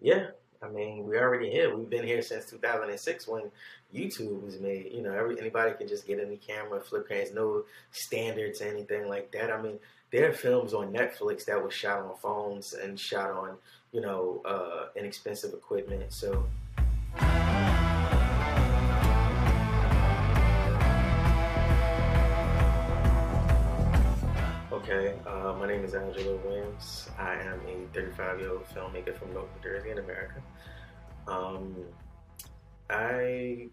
Yeah, I mean, we're already here. We've been here since 2006 when YouTube was made. You know, every anybody can just get any camera, flip cameras, no standards, anything like that. I mean, there are films on Netflix that were shot on phones and shot on, you know, uh, inexpensive equipment. So. Uh, my name is Angela Williams. I am a 35 year old filmmaker from North New Jersey in America. Um, I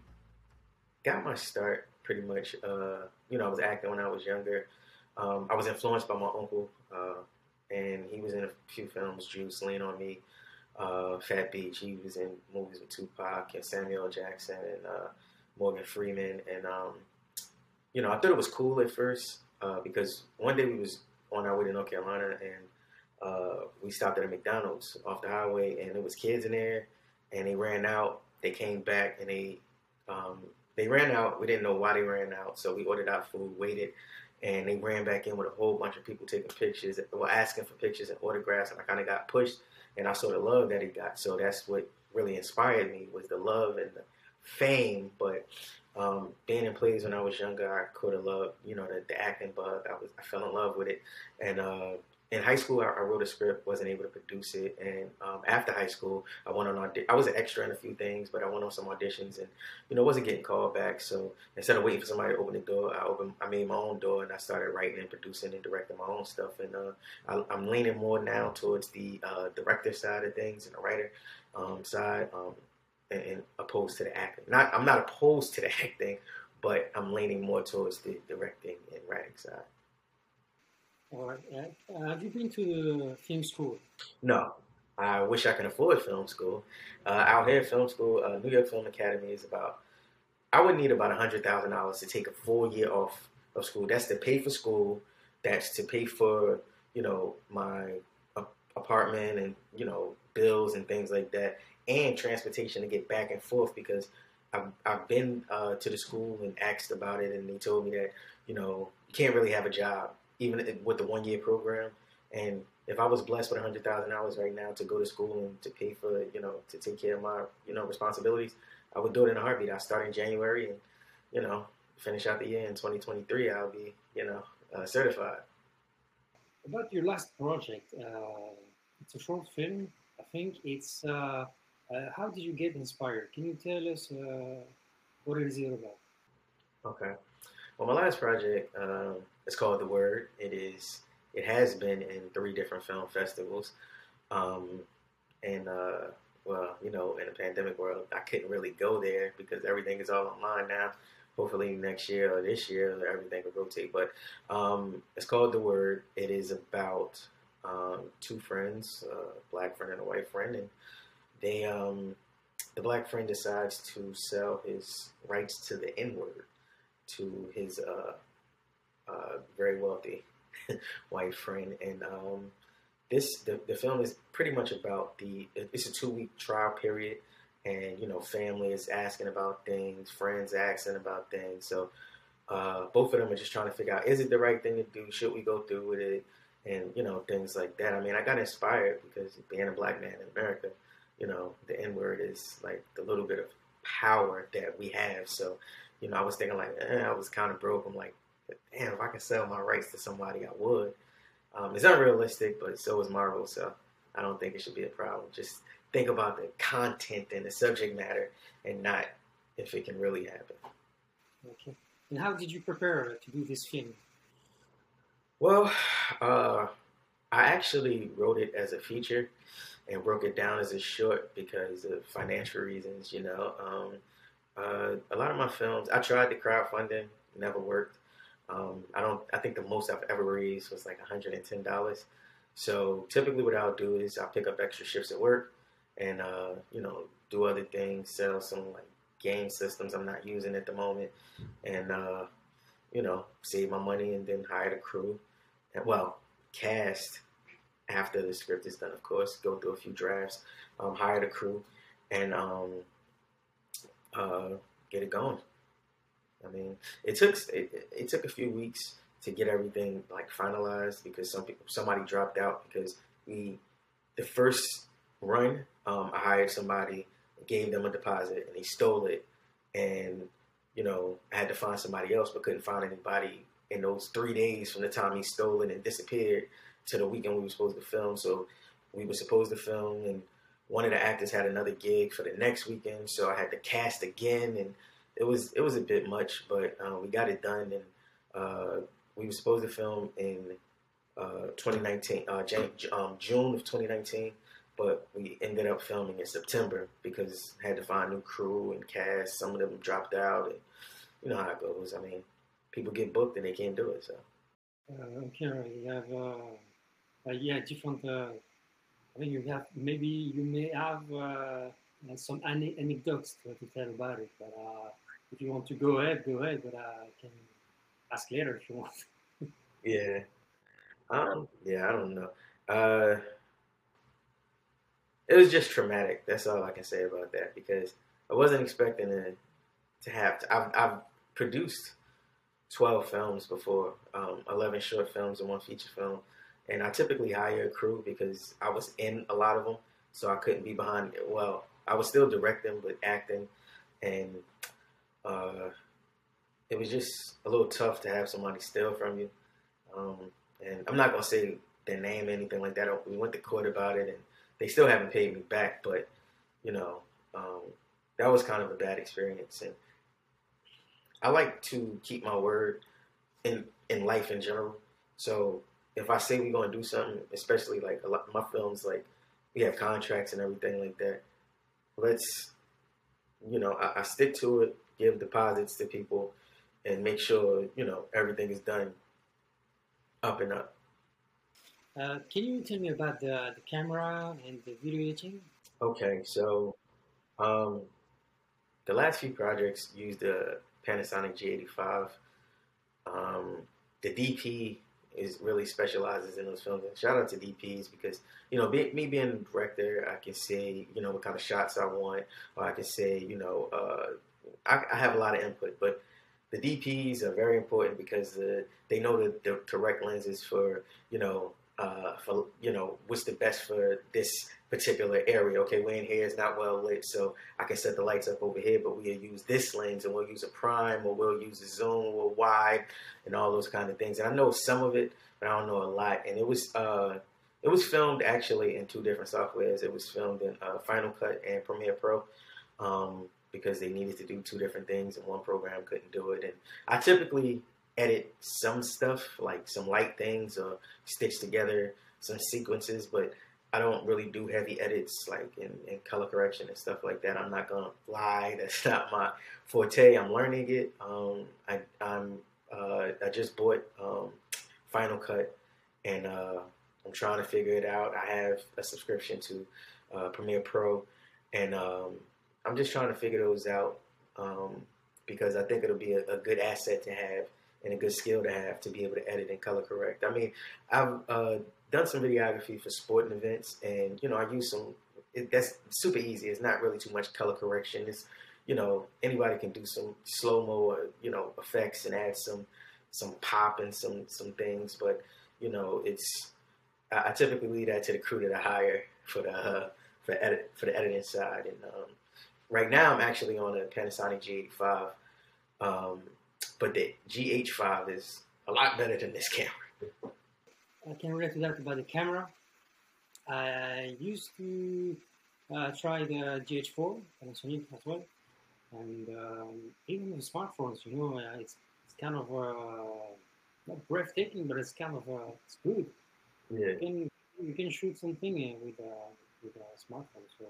got my start pretty much, uh, you know, I was acting when I was younger. Um, I was influenced by my uncle, uh, and he was in a few films, Juice, Lean on Me, uh, Fat Beach. He was in movies with Tupac and Samuel Jackson and uh, Morgan Freeman. And, um, you know, I thought it was cool at first uh, because one day we was on our way to North Carolina and uh, we stopped at a McDonald's off the highway and there was kids in there and they ran out. They came back and they um, they ran out. We didn't know why they ran out, so we ordered our food, waited, and they ran back in with a whole bunch of people taking pictures, well, asking for pictures and autographs, and I kind of got pushed, and I saw the love that he got. So that's what really inspired me was the love and the fame, but um, being in plays when I was younger, I could have loved, you know, the, the, acting bug. I was, I fell in love with it, and uh, in high school, I, I, wrote a script, wasn't able to produce it, and um, after high school, I went on audi- I was an extra in a few things, but I went on some auditions, and you know, wasn't getting called back. So instead of waiting for somebody to open the door, I opened, I made my own door, and I started writing and producing and directing my own stuff. And uh, I, am leaning more now towards the uh, director side of things and the writer um, side. And, and opposed to the acting. Not I'm not opposed to the acting, but I'm leaning more towards the directing and writing side. All right. Uh, have you been to film school? No. I wish I could afford film school. Uh, out here, film school, uh, New York Film Academy is about. I would need about hundred thousand dollars to take a full year off of school. That's to pay for school. That's to pay for you know my apartment and you know bills and things like that and transportation to get back and forth because I've, I've been uh, to the school and asked about it, and they told me that you know you can't really have a job even with the one year program. And if I was blessed with hundred thousand dollars right now to go to school and to pay for you know to take care of my you know responsibilities, I would do it in a heartbeat. I start in January and you know finish out the year in 2023. I'll be you know uh, certified. About your last project, uh, it's a short film. Think it's. Uh uh, how did you get inspired? Can you tell us uh, what it is about? Okay. Well, my last project um, is called The Word. It is. It has been in three different film festivals, um, and uh, well, you know, in the pandemic world, I couldn't really go there because everything is all online now. Hopefully next year or this year, everything will rotate. But um, it's called The Word. It is about um, two friends, a black friend and a white friend, and they um, the black friend decides to sell his rights to the N word to his uh, uh, very wealthy white friend, and um, this the, the film is pretty much about the it's a two week trial period, and you know family is asking about things, friends asking about things, so. Uh, both of them are just trying to figure out is it the right thing to do? Should we go through with it? And you know things like that. I mean, I got inspired because being a black man in America, you know, the N word is like the little bit of power that we have. So, you know, I was thinking like, eh, I was kind of broke. I'm like, damn, if I could sell my rights to somebody, I would. Um, it's unrealistic, but so is Marvel. So I don't think it should be a problem. Just think about the content and the subject matter, and not if it can really happen. Okay. And how did you prepare to do this film? Well, uh, I actually wrote it as a feature and broke it down as a short because of financial reasons. You know, um, uh, a lot of my films, I tried the crowdfunding, never worked. Um, I don't. I think the most I've ever raised was like $110. So typically, what I'll do is I'll pick up extra shifts at work, and uh, you know, do other things, sell some like game systems I'm not using at the moment, and uh, you know, save my money and then hire the crew. And well, cast after the script is done, of course, go through a few drafts, um, hire the crew, and um, uh, get it going. I mean, it took it, it, took a few weeks to get everything like finalized because some people somebody dropped out because we the first run um, I hired somebody, gave them a deposit, and he stole it, and you know I had to find somebody else, but couldn't find anybody in those three days from the time he stole it and disappeared to the weekend we were supposed to film. So we were supposed to film, and one of the actors had another gig for the next weekend, so I had to cast again, and it was it was a bit much, but uh, we got it done, and uh, we were supposed to film in uh, 2019, uh, um, June of 2019, but we ended up filming in September because I had to find new crew and cast. Some of them dropped out, and you know how it goes. I mean, people get booked and they can't do it. So Uh, okay, you have uh, uh, yeah different. Uh, I think you have maybe you may have uh, some ane- anecdotes to, to tell about it, but uh, if you want to go ahead, go ahead. But I can ask later if you want. yeah, um, yeah, I don't know. It was just traumatic. That's all I can say about that because I wasn't expecting to to have. To, I've, I've produced twelve films before, um, eleven short films and one feature film, and I typically hire a crew because I was in a lot of them, so I couldn't be behind. It. Well, I was still directing but acting, and uh, it was just a little tough to have somebody steal from you. Um, and I'm not gonna say their name or anything like that. We went to court about it, and they still haven't paid me back. But you know, um, that was kind of a bad experience, and I like to keep my word in in life in general. So if I say we're gonna do something, especially like a lot my films, like we have contracts and everything like that. Let's, you know, I, I stick to it. Give deposits to people, and make sure you know everything is done up and up. Uh, can you tell me about the, the camera and the video editing? Okay, so um, the last few projects used the Panasonic G85. Um, the DP is really specializes in those films. And shout out to DPs because you know, be, me being a director, I can say you know what kind of shots I want, or I can say you know uh, I, I have a lot of input, but the DPs are very important because the, they know the, the correct lenses for you know uh, for you know what's the best for this particular area. Okay, we're in here is not well lit, so I can set the lights up over here, but we'll use this lens and we'll use a prime or we'll use a zoom or wide and all those kind of things. And I know some of it, but I don't know a lot. And it was uh, it was filmed actually in two different softwares. It was filmed in uh, Final Cut and Premiere Pro. Um, because they needed to do two different things and one program couldn't do it. And I typically edit some stuff, like some light things or stitch together some sequences, but I don't really do heavy edits like in, in color correction and stuff like that. I'm not gonna lie, that's not my forte. I'm learning it. Um, I, I'm uh, I just bought um, Final Cut and uh, I'm trying to figure it out. I have a subscription to uh, Premiere Pro and um, I'm just trying to figure those out um, because I think it'll be a, a, good asset to have and a good skill to have to be able to edit and color correct. I mean, I've uh, done some videography for sporting events, and you know, I use some. It, that's super easy. It's not really too much color correction. It's you know, anybody can do some slow mo or you know effects and add some some pop and some some things, but you know, it's I, I typically leave that to the crew that I hire for the uh, for edit for the editing side and. Um, right now I'm actually on a Panasonic G85, um, but the GH5 is a lot better than this camera. I can relate to that about the camera. I used to uh, try the GH4 Panasonic as well, and um, even the smartphones, you know, uh, it's, it's kind of uh, not breathtaking, but it's kind of uh, it's good. Yeah. You can you can shoot something with uh, with a smartphone. So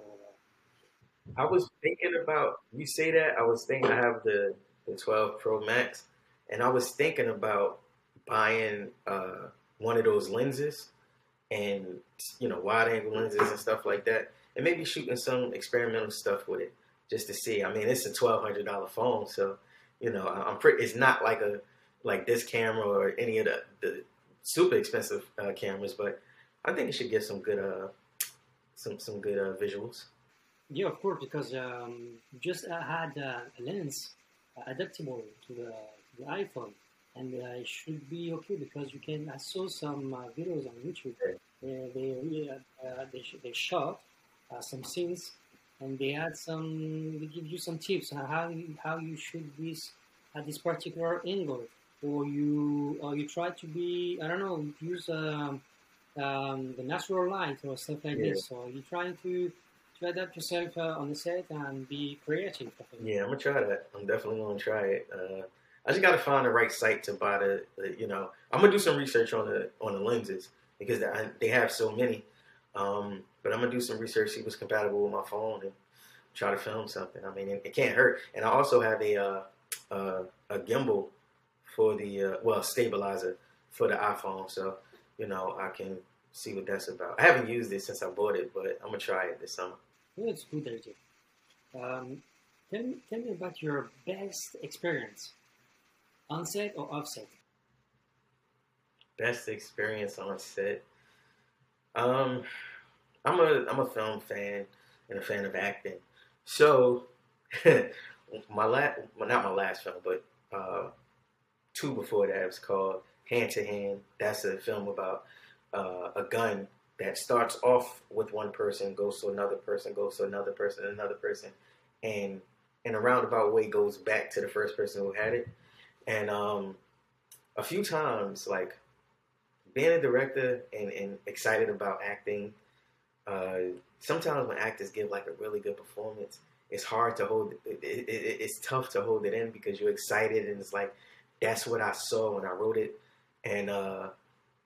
I was thinking about you say that. I was thinking I have the the 12 Pro Max, and I was thinking about buying uh, one of those lenses, and you know wide angle lenses and stuff like that, and maybe shooting some experimental stuff with it just to see. I mean, it's a twelve hundred dollar phone, so you know I'm pretty. It's not like a like this camera or any of the, the super expensive uh, cameras, but I think it should get some good uh some some good uh, visuals. Yeah, of course, because um, just uh, had uh, a lens adaptable to the, the iPhone, and uh, it should be okay because you can. I saw some uh, videos on YouTube. They, they really uh, they sh- they shot some scenes and they had some. They give you some tips on how you, how you should this at this particular angle, or you or you try to be I don't know use um, um, the natural light or stuff like Yeah. this. So you're trying to to adapt yourself uh, on the set and be creative. Yeah, I'm gonna try that. I'm definitely gonna try it. Uh, I just gotta find the right site to buy the, the. You know, I'm gonna do some research on the on the lenses because they, they have so many. Um, but I'm gonna do some research, see what's compatible with my phone, and try to film something. I mean, it, it can't hurt. And I also have a uh, uh, a gimbal for the uh, well stabilizer for the iPhone, so you know I can see what that's about. I haven't used it since I bought it, but I'm gonna try it this summer. A good idea. Um, tell, me, tell me about your best experience, on set or off set. Best experience on set. Um, I'm a I'm a film fan and a fan of acting. So my last, well, not my last film, but uh, two before that was called Hand to Hand. That's a film about uh, a gun that starts off with one person, goes to another person, goes to another person, another person, and in a roundabout way goes back to the first person who had it. And um, a few times, like being a director and, and excited about acting, uh, sometimes when actors give like a really good performance, it's hard to hold. It, it, it, it's tough to hold it in because you're excited and it's like that's what I saw when I wrote it. And uh,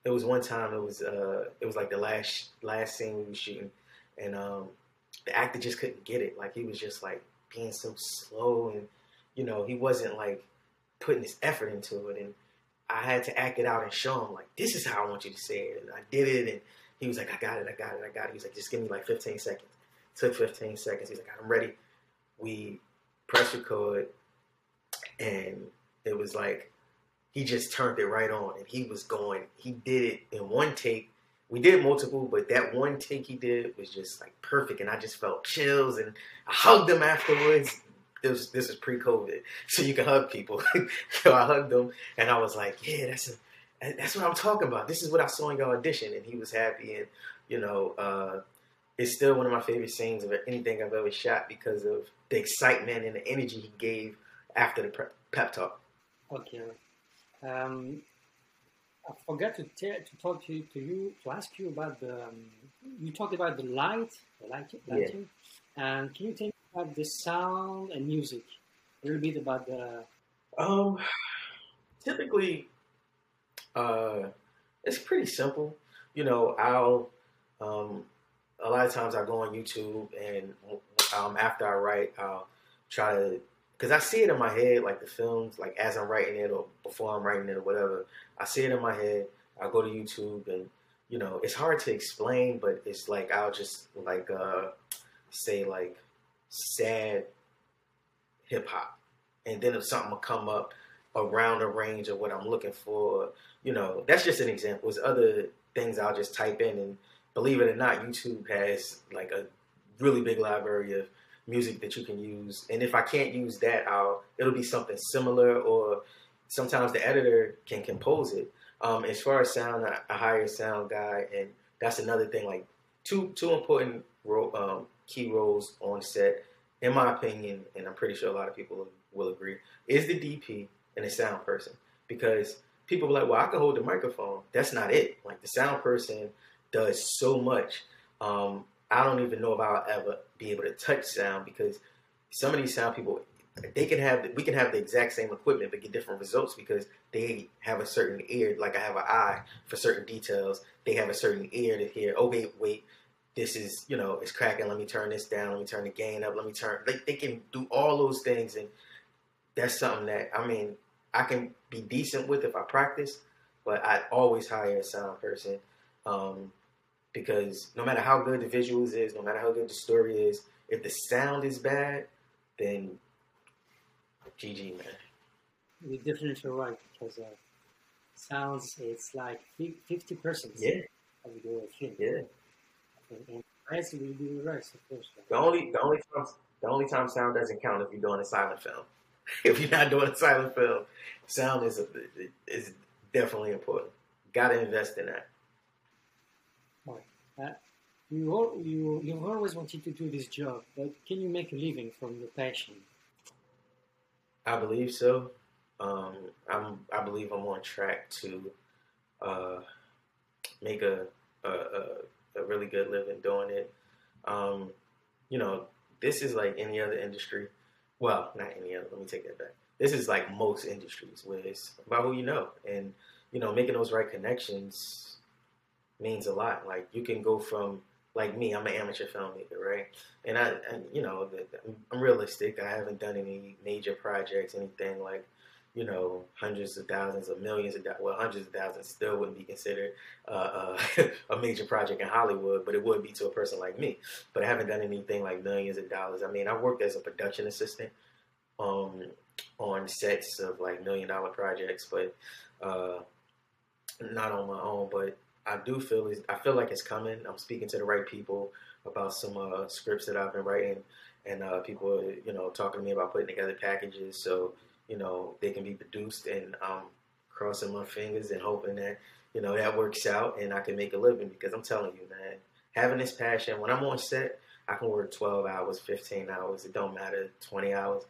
it was one time. It was uh, it was like the last last scene we were shooting, and um, the actor just couldn't get it. Like he was just like being so slow, and you know he wasn't like putting his effort into it. And I had to act it out and show him like this is how I want you to say it. And I did it, and he was like, I got it, I got it, I got it. He was like, just give me like 15 seconds. it Took 15 seconds. He's like, I'm ready. We press record, and it was like he just turned it right on, and he was going. He did it in one take. We did multiple, but that one take he did was just like perfect, and I just felt chills, and I hugged him afterwards. This this is pre-COVID, so you can hug people. so I hugged him, and I was like, "Yeah, that's a, that's what I'm talking about. This is what I saw in your audition," and he was happy, and you know, uh, it's still one of my favorite scenes of anything I've ever shot because of the excitement and the energy he gave after the pep talk. Okay. Um, I forgot to tell, to talk to, to you to ask you about the. Um, you talked about the light, the light, lighting, and can you tell me about the sound and music? A little bit about the. Um, typically, uh, it's pretty simple. You know, I'll um, a lot of times I go on YouTube and um, after I write, I'll try to because I see it in my head, like the films, like as I'm writing it or before I'm writing it or whatever. I see it in my head. I go to YouTube and you know it's hard to explain, but it's like I'll just like uh, say like sad hip hop, and then if something will come up around the range of what I'm looking for, you know, that's just an example. There's other things I'll just type in, and believe it or not, YouTube has like a really big library of music that you can use. And if I can't use that, I'll it'll be something similar, or sometimes the editor can compose it. Um, as far as sound, I, hire a sound guy, and that's another thing. Like two two important ro- um, key roles on set, in my opinion, and I'm pretty sure a lot of people will agree, is the DP and the sound person. Because people are like, well, I can hold the microphone. That's not it. Like the sound person does so much. Um, I don't even know if I'll ever be able to touch sound because some of these sound people, they can have, we can have the exact same equipment but get different results because they have a certain ear. Like I have an eye for certain details. They have a certain ear to hear. Okay, wait, wait this is you know it's cracking. Let me turn this down. Let me turn the gain up. Let me turn. They, they can do all those things, and that's something that I mean I can be decent with if I practice. But I always hire a sound person. Um, because no matter how good the visuals is, no matter how good the story is, if the sound is bad, then GG man. You're definitely right because uh, sounds it's like fifty percent Yeah, of the film. yeah. And, and rest will be the rest, of course. The only the only time the only time sound doesn't count if you're doing a silent film. if you're not doing a silent film, sound is a, is definitely important. Got to invest in that. You al- you you've always wanted to do this job, but can you make a living from your passion? I believe so. Um, I'm. I believe I'm on track to uh, make a, a a a really good living doing it. Um, you know, this is like any other industry. Well, not any other. Let me take that back. This is like most industries where it's about who you know, and you know, making those right connections means a lot. Like you can go from like me, I'm an amateur filmmaker, right? And I, you know, I'm realistic. I haven't done any major projects, anything like, you know, hundreds of thousands of millions of dollars. well, hundreds of thousands still wouldn't be considered uh, uh, a major project in Hollywood, but it would be to a person like me. But I haven't done anything like millions of dollars. I mean, I worked as a production assistant um, on sets of like million dollar projects, but uh, not on my own. But I do feel is I feel like it's coming. I'm speaking to the right people about some uh, scripts that I've been writing, and uh, people, you know, talking to me about putting together packages so you know they can be produced. And I'm crossing my fingers and hoping that you know that works out and I can make a living because I'm telling you, man, having this passion when I'm on set, I can work 12 hours, 15 hours. It don't matter, 20 hours,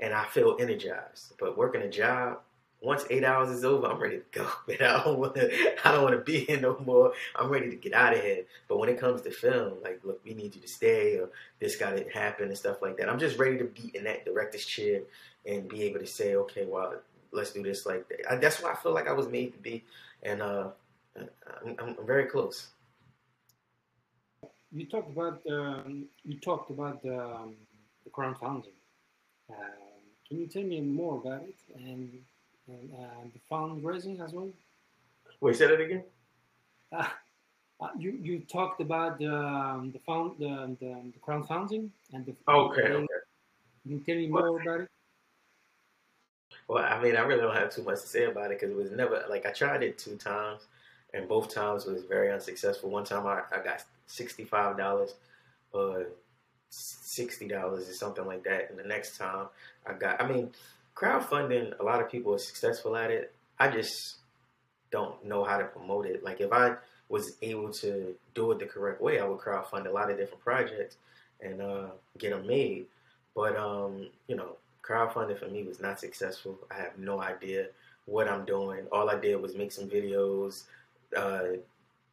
and I feel energized. But working a job once eight hours is over, I'm ready to go. Man, I don't want to. I don't want to be here no more. I'm ready to get out of here. But when it comes to film, like, look, we need you to stay, or this got to happen, and stuff like that. I'm just ready to be in that director's chair and be able to say, okay, well, let's do this like that. That's why I feel like I was made to be, and uh, I'm, I'm very close. You talked about um, you talked about the, um, the crowdfunding. Um, can you tell me more about it and and uh, the fundraising as well. Wait, say that again. Uh, uh, you you talked about the um, the found the, the, the crowdfunding and the okay, okay. Can you tell me more well, about it? Well, I mean, I really don't have too much to say about it because it was never like I tried it two times, and both times was very unsuccessful. One time I, I got sixty five dollars, or sixty dollars or something like that, and the next time I got, I mean, crowdfunding, a lot of people are successful at it. I just don't know how to promote it. Like if I was able to do it the correct way, I would crowdfund a lot of different projects and uh, get them made. But um, you know, crowdfunding for me was not successful. I have no idea what I'm doing. All I did was make some videos, uh,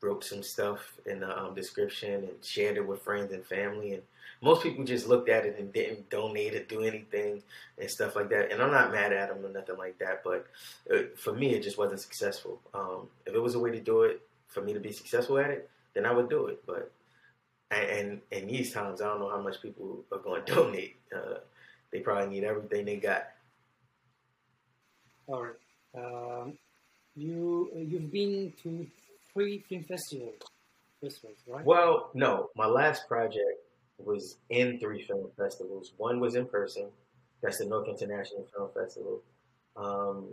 wrote some stuff in the um, description, and shared it with friends and family, and most people just looked at it and didn't donate or do anything and stuff like that. And I'm not mad at them or nothing like that, but uh, for me, it just wasn't successful. Um, if it was a way to do it for me to be successful at it, then I would do it. But and in these times, I don't know how much people are going to donate. Uh, they probably need everything they got. All right. Um, you you've been to three film festivals, festivals, right? Well, no. My last project was in three film festivals. One was in person. That's the Newark International Film Festival. Um,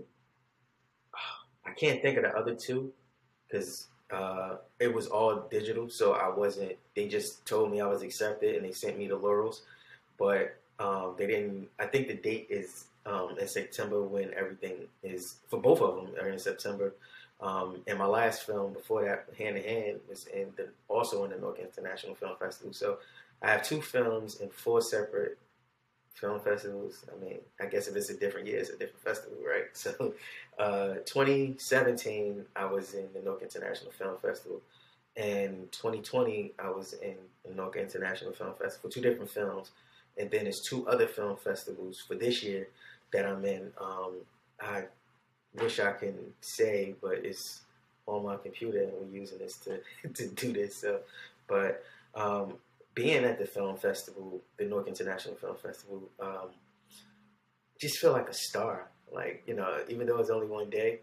I can't think of the other two because uh, it was all digital, so I wasn't. They just told me I was accepted and they sent me the laurels, but um, they didn't. I think the date is um, in September when everything is for both of them are in September. Um, and my last film before that, Hand in Hand, was in the also in the Newark International Film Festival. So I have two films in four separate film festivals. I mean, I guess if it's a different year, it's a different festival, right? So, uh, 2017, I was in the Newark International Film Festival. And 2020, I was in the Newark International Film Festival, two different films. And then there's two other film festivals for this year that I'm in. Um, I wish I can say, but it's on my computer and we're using this to, to do this. So, but um, being at the film festival, the Newark International Film Festival, um, just feel like a star. Like you know, even though it's only one day,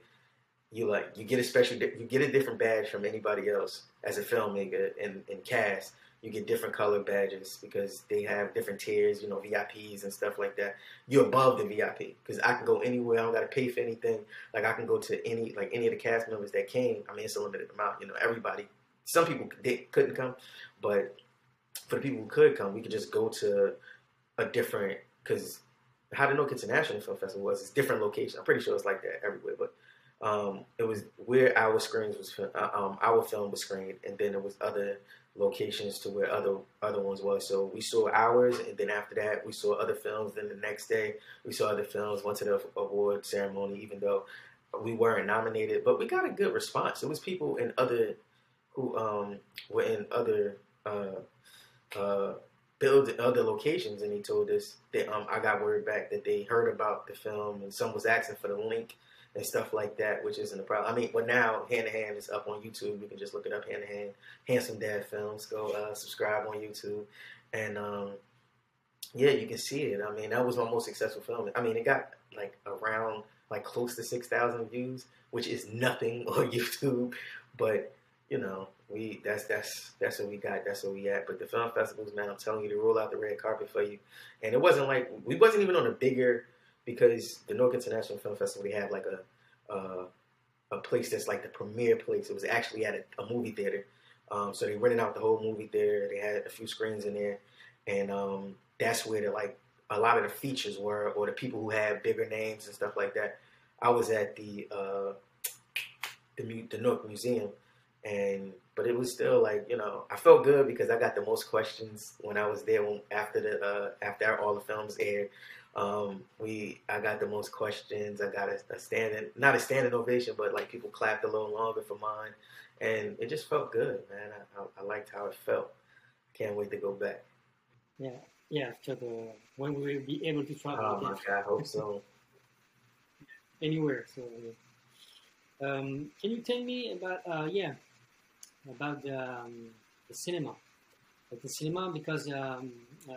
you like you get a special, you get a different badge from anybody else as a filmmaker and, and cast. You get different color badges because they have different tiers, you know, VIPs and stuff like that. You're above the VIP because I can go anywhere. I don't got to pay for anything. Like I can go to any, like any of the cast members that came. I mean, it's a limited amount. You know, everybody. Some people did, couldn't come, but for the people who could come, we could just go to a different because how the Newark International Film Festival was, it's different locations. I'm pretty sure it's like that everywhere, but um, it was where our screens was uh, um, our film was screened, and then there was other locations to where other other ones was. So we saw ours, and then after that, we saw other films. Then the next day, we saw other films. Went to the award ceremony, even though we weren't nominated, but we got a good response. It was people in other who um, were in other uh, uh, build other locations, and he told us that um, I got word back that they heard about the film, and some was asking for the link and stuff like that, which isn't a problem. I mean, well now Hand to Hand is up on YouTube. You can just look it up, Hand to Hand, Handsome Dad Films. Go uh, subscribe on YouTube, and um, yeah, you can see it. I mean, that was my most successful film. I mean, it got like around like close to six thousand views, which is nothing on YouTube, but you know, we that's that's that's what we got. That's what we at. But the film festivals, man, I'm telling you, to roll out the red carpet for you. And it wasn't like we wasn't even on a bigger because the Newark International Film Festival they have like a uh, a place that's like the premier place. It was actually at a, a movie theater. Um, so they rented out the whole movie theater. They had a few screens in there, and um, that's where the like a lot of the features were, or the people who had bigger names and stuff like that. I was at the uh, the, the Newark Museum, and but it was still like you know I felt good because I got the most questions when I was there when, after the uh, after all the films aired. Um, we I got the most questions. I got a, a standing not a standing ovation, but like people clapped a little longer for mine, and it just felt good, man. I, I, I liked how it felt. Can't wait to go back. Yeah, yeah. After the when we will be able to travel Oh again my god, I hope so. anywhere. So, um, can you tell me about uh, yeah about the, um, the cinema? The cinema because um, uh,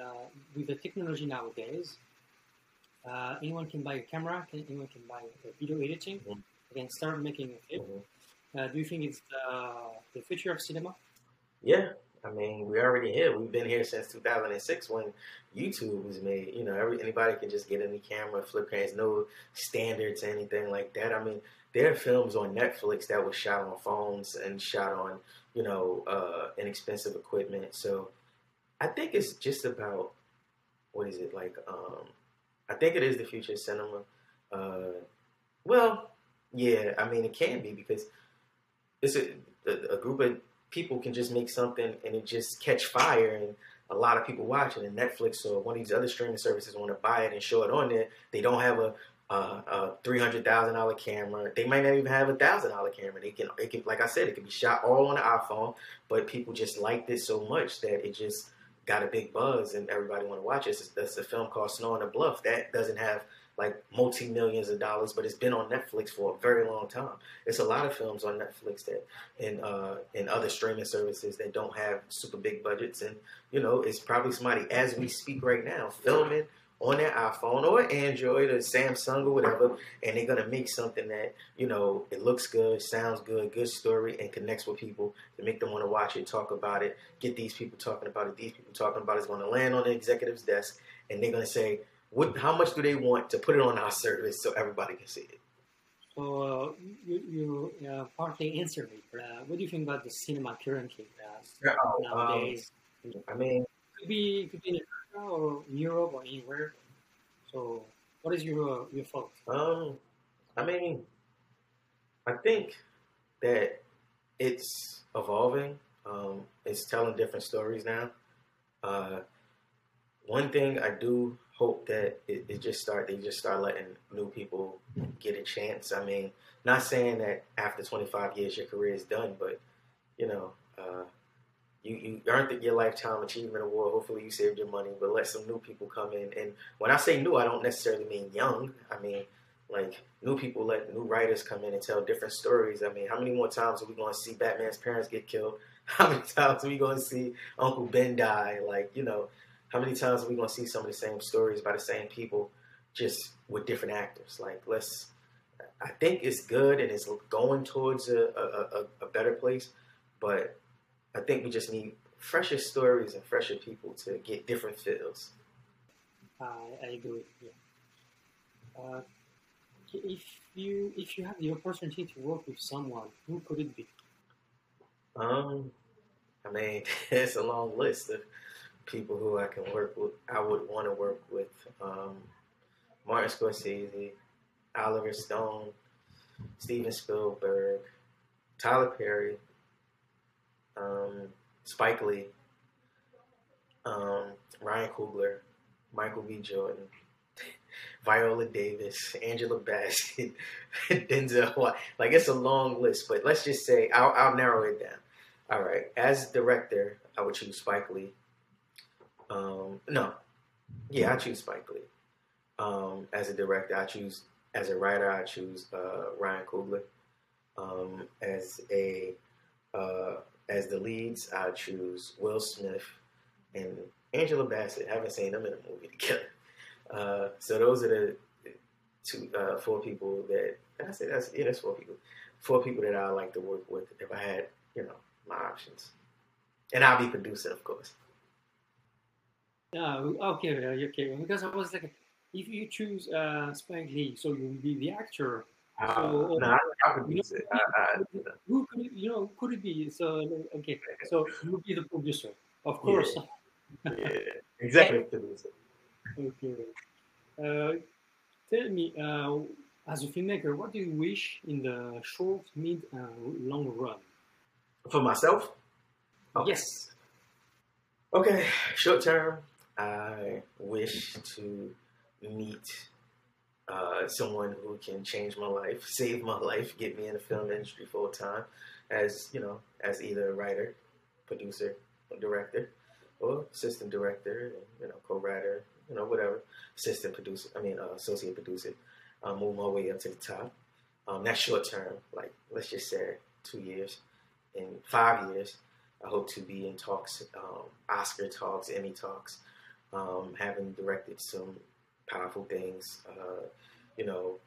with the technology nowadays, uh, anyone can buy a camera, can, anyone can buy a video editing, Mhm. they can start making a film. Mhm. Uh, do you think it's the, the future of cinema? Yeah, I mean, we're already here. We've been here since 2006 when YouTube was made. You know, every anybody can just get any camera, flip cameras, no standards, anything like that. I mean, there are films on Netflix that were shot on phones and shot on, you know, uh, inexpensive equipment. So I think it's just about what is it like? Um, I think it is the future of cinema. Uh, well, yeah, I mean, it can be because it's a, a, a group of people can just make something and it just catch fire and a lot of people watch it and Netflix or one of these other streaming services want to buy it and show it on there. They don't have a, a, three hundred thousand dollar camera. They might not even have a thousand dollar camera. They can it can like I said, it can be shot all on the iPhone, but people just liked it so much that it just got a big buzz and everybody want to watch it. It's a film called Snow on the Bluff that doesn't have like multi millions of dollars, but it's been on Netflix for a very long time. It's a lot of films on Netflix that and uh, and other streaming services that don't have super big budgets, and you know, it's probably somebody as we speak right now filming on their iPhone or Android or Samsung or whatever, and they're gonna make something that you know it looks good, sounds good, good story, and connects with people to make them want to watch it, talk about it, get these people talking about it. These people talking about it is going to land on the executive's desk, and they're gonna say, "What? How much do they want to put it on our service so everybody can see it?" So uh, you, you uh, partly answered it. but, Uh, what do you think about the cinema currently uh, nowadays? I mean, could be could be America or in Europe or anywhere. So, what is your your thought? Um, I mean, I think that it's evolving. Um, it's telling different stories now. Uh, one thing I do hope that it, it just start they just start letting new people get a chance. I mean, not saying that after 25 years your career is done, but you know, uh, you you earned your lifetime achievement award. Hopefully, you saved your money, but let some new people come in. And when I say new, I don't necessarily mean young. I mean like new people let new writers come in and tell different stories. I mean, how many more times are we going to see Batman's parents get killed? How many times are we going to see Uncle Ben die? Like, you know, how many times are we going to see some of the same stories by the same people, just with different actors? Like, let's. I think it's good and it's going towards a, a, a, a better place, but I think we just need fresher stories and fresher people to get different feels. I I agree. Yeah. Uh, if you if you have the opportunity to work with someone, who could it be? Um, I mean, it's a long list of people who I can work with. I would want to work with um, Martin Scorsese, Oliver Stone, Steven Spielberg, Tyler Perry, um, Spike Lee, um, Ryan Coogler, Michael B. Jordan, Viola Davis, Angela Bassett, Denzel. Like it's a long list, but let's just say I'll, I'll narrow it down. All right, as director, I would choose Spike Lee. Um, no, yeah, I choose Spike Lee. Um, as a director, I choose. As a writer, I choose uh, Ryan Coogler. Um, as a uh, as the leads, I choose Will Smith and Angela Bassett. I haven't seen them in a movie together. Uh, so those are the two, uh, four people that I say that's yeah, that's four people. Four people that I like to work with if I had, you know, my options. And I'll be producing, of course. Yeah, okay, okay. Because I was like, if you choose uh, Spike Lee, so you will be the actor. So, no, I, I produce it. I, I, who could it, you know could it be? So okay, so you be the producer, of course. Yeah, yeah. producer. Okay. Uh, tell me, uh, as a filmmaker, what do you wish in the short, mid, and long run? For myself? Okay. Yes. Okay, short term, I wish to meet uh, someone who can change my life, save my life, get me in the film industry full time, as you know, as either a writer, producer, or director, or assistant director, you know, co-writer, you know, whatever, assistant producer. I mean, uh, associate producer. Uh, move my way up to the top. Um, that's short term. Like let's just say two years. In five years, I hope to be in talks, um, Oscar talks, Emmy talks, um, having directed some powerful things. Uh, you know,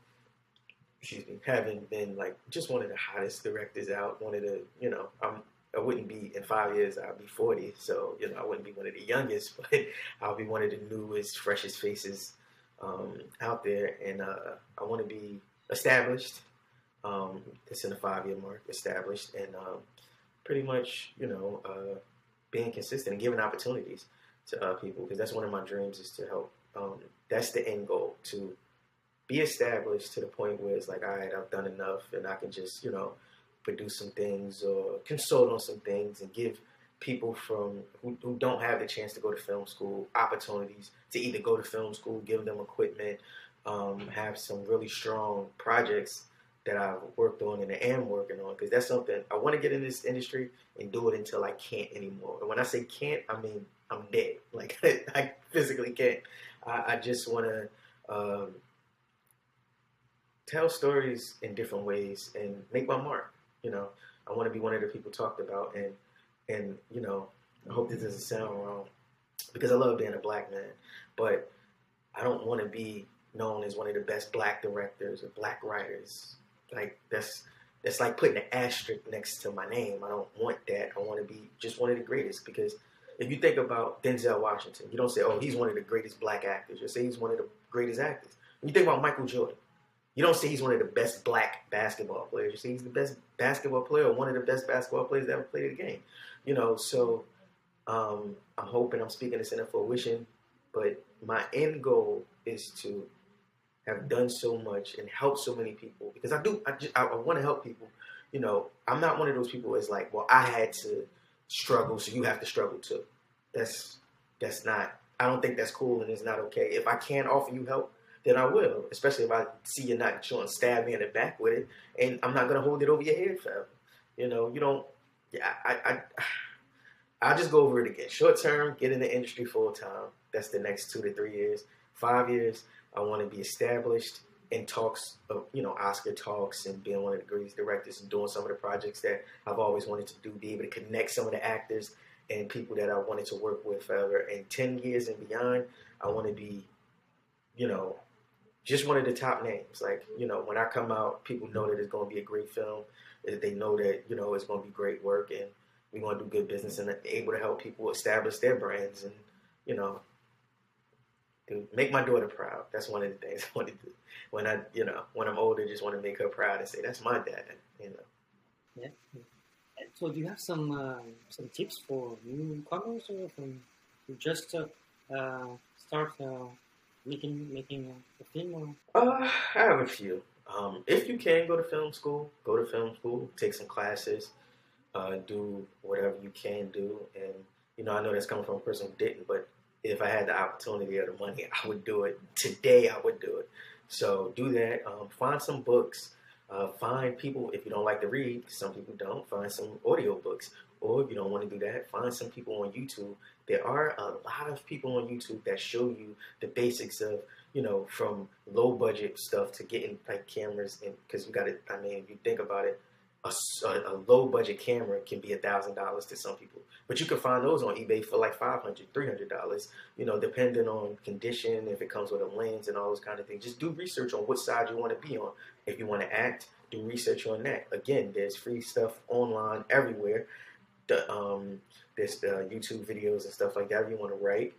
excuse me, having been like just one of the hottest directors out, one of the, you know, I'm I wouldn't be in five years. I'll be forty, so you know I wouldn't be one of the youngest, but I'll be one of the newest, freshest faces um, out there, and uh, I want to be established. Um, it's in the five-year mark, established, and um, pretty much, you know, uh, being consistent and giving opportunities to uh, people because that's one of my dreams is to help. Um, that's the end goal to be established to the point where it's like, all right, I've done enough, and I can just, you know produce some things or consult on some things and give people from who, who, don't have the chance to go to film school opportunities to either go to film school, give them equipment, um, have some really strong projects that I've worked on and am working on because that's something I want to get in this industry and do it until I can't anymore. And when I say can't, I mean I'm dead. Like I physically can't. I, I just want to um, tell stories in different ways and make my mark. You know, I want to be one of the people talked about, and and you know, I hope this doesn't sound wrong because I love being a black man, but I don't want to be known as one of the best black directors or black writers. Like that's that's like putting an asterisk next to my name. I don't want that. I want to be just one of the greatest because if you think about Denzel Washington, you don't say, "Oh, he's one of the greatest black actors." You say he's one of the greatest actors. When you think about Michael Jordan, you don't say he's one of the best black basketball players. You say he's the best basketball player or one of the best basketball players that ever played the game. You know, so um, I'm hoping I'm speaking this in fruition, but my end goal is to have done so much and help so many people because I do. I, just, I, I want to help people. You know, I'm not one of those people that's like, well, I had to struggle, so you have to struggle too. That's that's not. I don't think that's cool and it's not okay. If I can't offer you help, then I will. Especially if I see you're not trying to stab me in the back with it, and I'm not gonna hold it over your head. You know, you don't. Yeah, I, I, I'll just go over it again. Short term, get in the industry full time. That's the next two to three years. Five years, I want to be established in talks of, you know, Oscar talks and being one of the greatest directors and doing some of the projects that I've always wanted to do, be able to connect some of the actors and people that I wanted to work with forever. And 10 years and beyond, I want to be, you know, just one of the top names. Like, you know, when I come out, people know that it's going to be a great film. They know that, you know, it's going to be great work and we're going to do good business and able to help people establish their brands and, you know, to make my daughter proud. That's one of the things I want to do. When I, you know, when I'm older, just want to make her proud and say, that's my dad, you know. Yeah. So do you have some uh, some tips for newcomers or from who just uh, uh, start uh, making making a film? Or? Uh, I have a few. Um, if you can go to film school, go to film school, take some classes. uh, do whatever you can do. And you know, I know that's coming from a person who didn't, but if I had the opportunity or the money, I would do it today. I would do it. So do that. Um, find some books. Uh, find people if you don't like to read. Some people don't. Find some audio books. Or if you don't want to do that, find some people on YouTube. There are a lot of people on YouTube that show you the basics of, you know, from low budget stuff to getting like cameras. And because you got to, I mean, if you think about it, a, a, low budget camera can be a thousand dollars to some people, but you can find those on eBay for like 500 300 dollars. You know, depending on condition, if it comes with a lens and all those kind of things. Just do research on what side you want to be on. If you want to act, do research on that. Again, there's free stuff online everywhere. The um, there's uh, YouTube videos and stuff like that. If you want to write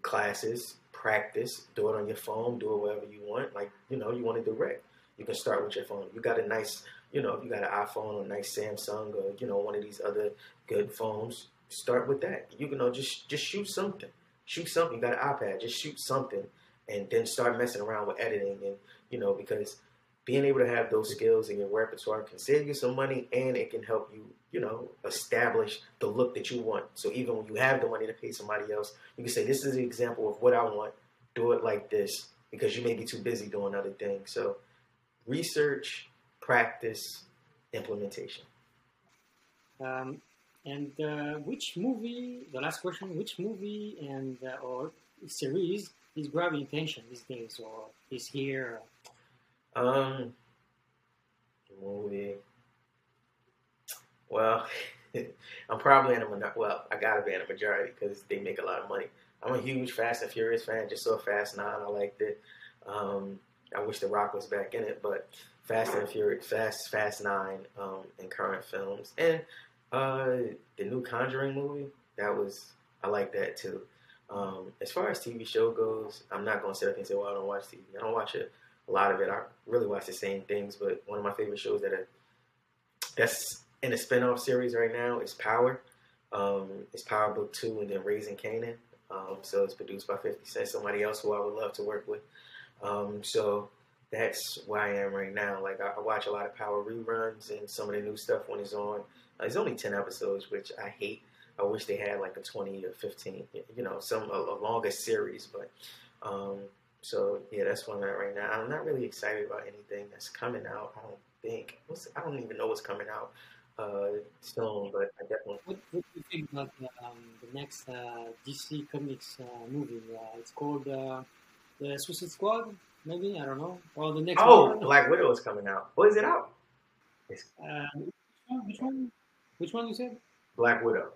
classes, practice, do it on your phone, do it wherever you want. Like you know, you want to direct. You can start with your phone. You got a nice you know, if you got an iPhone or a nice Samsung or you know one of these other good phones, start with that. You can know just just shoot something, shoot something. You got an iPad, just shoot something, and then start messing around with editing and you know because being able to have those skills in your repertoire can save you some money and it can help you, you know, establish the look that you want. So even when you have the money to pay somebody else, you can say, This is an example of what I want. Do it like this because you may be too busy doing other things. So research, practice, implementation. Um, and uh, which movie? The last question: Which movie and uh, or series is grabbing attention these days, or is here? Um, movie. Well, I'm probably in a well. I gotta be in a majority because they make a lot of money. I'm a huge Fast and Furious fan. Just saw Fast Nine. I liked it. Um, I wish The Rock was back in it, but Fast and Furious, Fast Fast Nine, um, in current films, and uh, the new Conjuring movie. That was I like that too. Um, as far as TV show goes, I'm not gonna sit up and say, "Well, I don't watch TV." I don't watch it. A lot of it, I really watch the same things. But one of my favorite shows that are, that's in a spinoff series right now is Power. Um, it's Power Book Two, and then Raising Kanan. Um, so it's produced by 50 Cent, somebody else who I would love to work with. Um, so that's where I am right now. Like I, I, watch a lot of Power reruns and some of the new stuff when it's on. Uh, it's only ten episodes, which I hate. I wish they had like a twenty or fifteen, you know, some a, a longer series. But um, so yeah, that's where I'm at right now. I'm not really excited about anything that's coming out. I don't think. What's, I don't even know what's coming out uh, soon, but I definitely. What, what do you think about um, the next uh, DC Comics uh, movie? Uh, it's called uh, the Suicide Squad maybe I don't know. Or the next. Oh, one. Black Widow is coming out. What is it out? Uh, which one? Which one you said? Black Widow.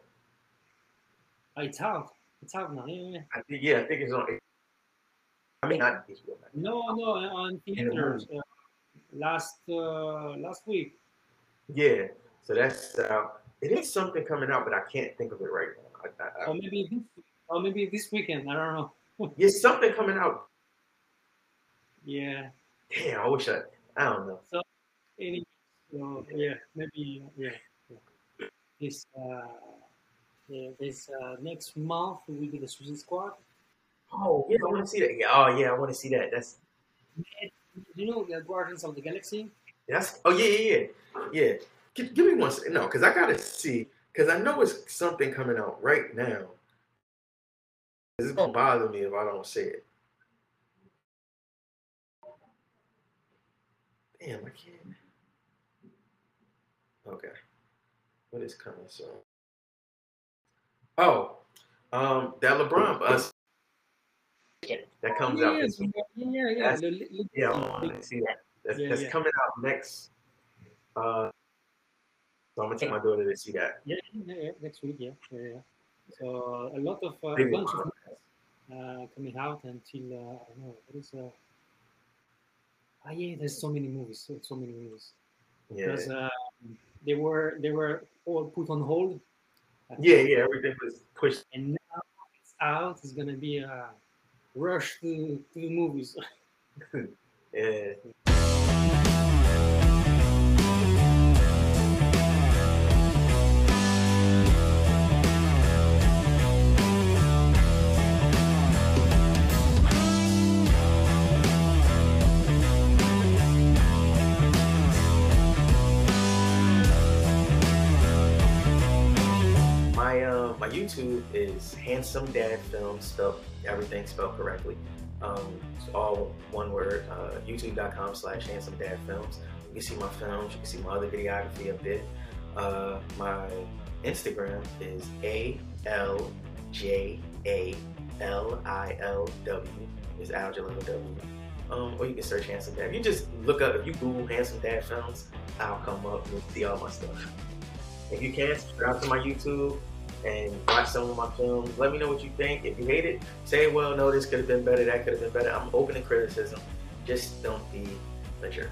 Oh, it's out. It's out now. Yeah, yeah. I think, yeah, I think it's on. I mean, not HBO. No, no, on theaters uh, last uh, last week. Yeah, so that's uh, it is something coming out, but I can't think of it right now. I, I, or maybe this, or maybe this weekend. I don't know. yeah, something coming out yeah. Damn, I wish I. I don't know. So, any, so yeah, maybe yeah. yeah. This uh, yeah, this uh, next month will be the Suicide Squad. Oh yeah, I want to see that. Yeah, oh yeah, I want to see that. That's. You know the Guardians of the Galaxy. That's oh yeah yeah yeah yeah. Give, give me one second. No, because I gotta see because I know it's something coming out right now. It's gonna bother me if I don't see it. Damn, I can't. Okay. What is coming soon? Oh, um, that LeBron bus. That comes yeah, out this week. Yeah, yeah, yeah. yeah, I want to see that. That's, yeah, that's yeah. coming out next. Uh, so I'm gonna take my daughter to see that. Yeah, yeah, yeah. next week. Yeah, yeah, yeah. So a lot of uh, a bunch of uh, coming out until uh, I don't know what is uh, ah, yeah, there's so many movies, so, so many movies. Yeah. Because uh, they were they were all put on hold. Yeah, yeah, everything was pushed. And now it's out. It's gonna be a rush to, to the movies. yeah. YouTube is Handsome Dad Films, spelled everything spelled correctly. Um, it's all one word. Uh, YouTube.com slash Handsome Dad Films. You can see my films. You can see my other videography up there. Uh, my Instagram is A L J A L I L W. Is Aljalil W. Um, or you can search Handsome Dad. You just look up, if you Google Handsome Dad Films, I'll come up and see all my stuff. If you can, subscribe to my YouTube and watch some of my films. Let me know what you think. If you hate it, say, well, no, this could have been better, that could have been better. I'm open to criticism. Just don't be a jerk.